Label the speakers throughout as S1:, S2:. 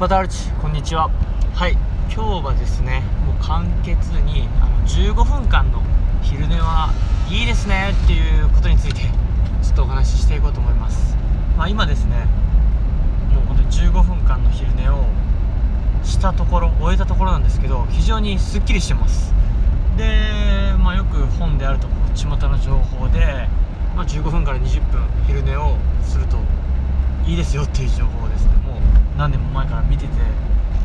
S1: パタルチこんにちは。はい今日はですねもう簡潔にあの15分間の昼寝はいいですねっていうことについてちょっとお話ししていこうと思います。まあ今ですねもうほんと15分間の昼寝をしたところ終えたところなんですけど非常にすっきりしてます。で、まあ、よく本であると巷の情報で、まあ、15分から20分昼寝をするといいですよっていう情報ですね。もう何年も前から見てて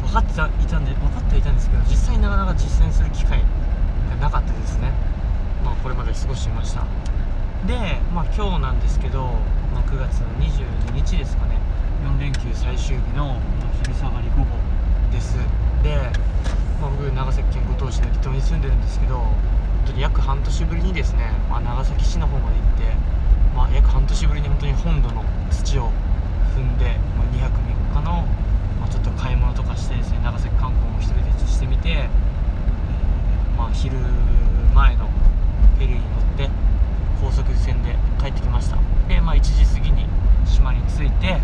S1: 分かっていたんで分かっていたんですけど実際なかなか実践する機会がなかったですね。まあこれまで過ごしていました。で、まあ、今日なんですけど、まあ、9月の22日ですかね。4連休最終日の昼下がり午後です。で、まあ、僕長崎県五島市の離島に住んでるんですけど本当に約半年ぶりにですね、まあ、長崎市の方まで行って、まあ、約半年ぶりに本当に本土の土を踏んで、まあ、2泊3日の、まあ、ちょっと買い物とかしてですね長崎観光も一人でしてみて、えーまあ、昼前のフェリーに乗って高速船で帰ってきました。で、まあ、1時過ぎに島に着いて、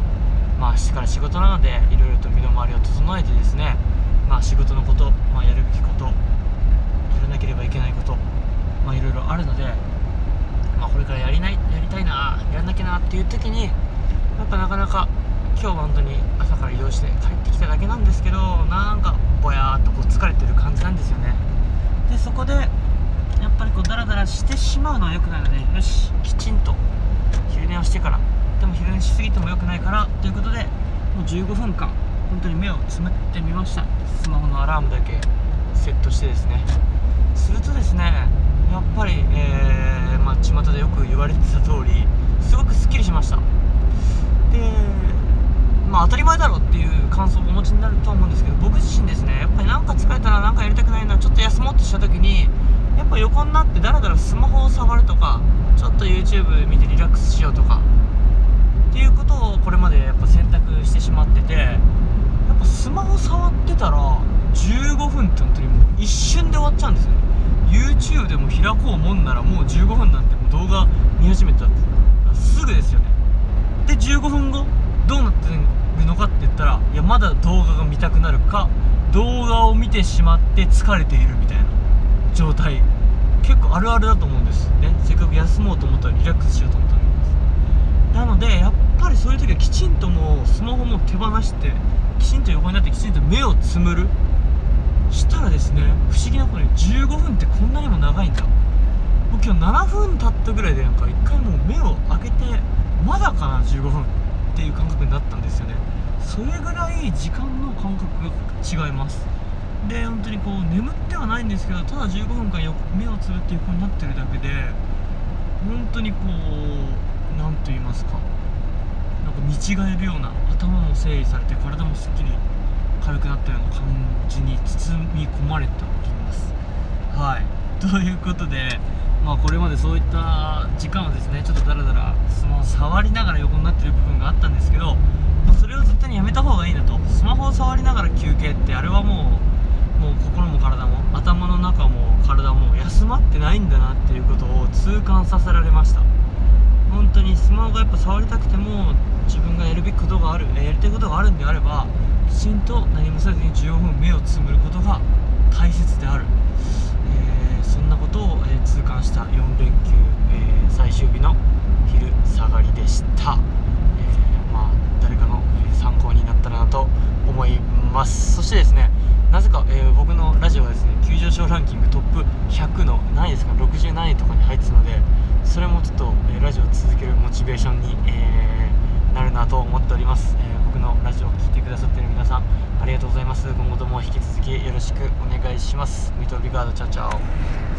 S1: まあ、明日から仕事なのでいろいろと身の回りを整えてですね、まあ、仕事のこと、まあ、やるべきことやらなければいけないこと、まあ、いろいろあるので、まあ、これからやりないやりたいなやらなきゃなっていう時にやっぱなかなか今日は本当に朝から移動して帰ってきただけなんですけどなんかぼやーっとこう疲れてる感じなんですよね。でそこでやっぱりこうダラダラしてしまうのは良くないのでよしきちんと昼寝をしてからでも昼寝しすぎても良くないからということでもう15分間本当に目をつむってみました。スマホのアラームだけセットしてですね。するとですねやっぱり、えーまあ、巷でよく言われてた通りすごくすっきりしました。でまあ当たり前だろっていう感想をお持ちになると思うんですけど僕自身ですねやっぱりなんか疲なちょっと休もうとした時にやっぱ横になってダラダラスマホを触るとかちょっと YouTube 見てリラックスしようとかっていうことをこれまでやっぱ選択してしまっててやっぱスマホ触ってたら15分って本当にもう一瞬で終わっちゃうんですよね。YouTube でも開こうもんならもう15分なんてもう動画見始めたらすぐですよね。で15分後どうなってるのかって言ったらいやまだ動画が見たくなるか動画を見てしまって疲れているみたいな状態。結構あるあるだと思うんです。ね。せっかく休もうと思ったらリラックスしようと思ったらなのでやっぱりそういう時はきちんともうスマホも手放してきちんと横になってきちんと目をつむる。したらですね不思議なことに15分ってこんなにも長いんだ。僕今日7分経ったぐらいでなんか一回もう目を開けてまだかな15分っていう感覚になったんですよね。それぐらい時間の感覚違います。で本当にこう眠ってはないんですけどただ15分間目をつぶって横になってるだけで本当にこう何と言いますかなんか見違えるような頭も整理されて体もすっきり軽くなったような感じに包み込まれております。はい。ということでまあこれまでそういった時間はですねちょっとダラダラスマホ触りながら横になってる部分があったんですけど、まあそれを絶対にやめた方がいいなと。スマホを触りながら休憩ってあれはもうもう心も体も頭の中も体も休まってないんだなっていうことを痛感させられました。本当にスマホがやっぱ触りたくても自分がやるべきことがあるやりたいことがあるんであればきちんと何もせずに15分目をつむることが大切である、えー痛感した。4連休、えー最終日の昼下がりでした、えーまあ誰かの、参考になったらなと思います。そしてですねなぜか、えー僕のラジオはですね急上昇ランキングトップ100の何ですか？60何位とかに入ってたのでそれもちょっと、えーラジオを続けるモチベーションに、えーなるなと思っております、えー僕のラジオを聴いてくださっている皆さんありがとうございます。今後とも引き続きよろしくお願いします。ミトビガードチャオチャオ。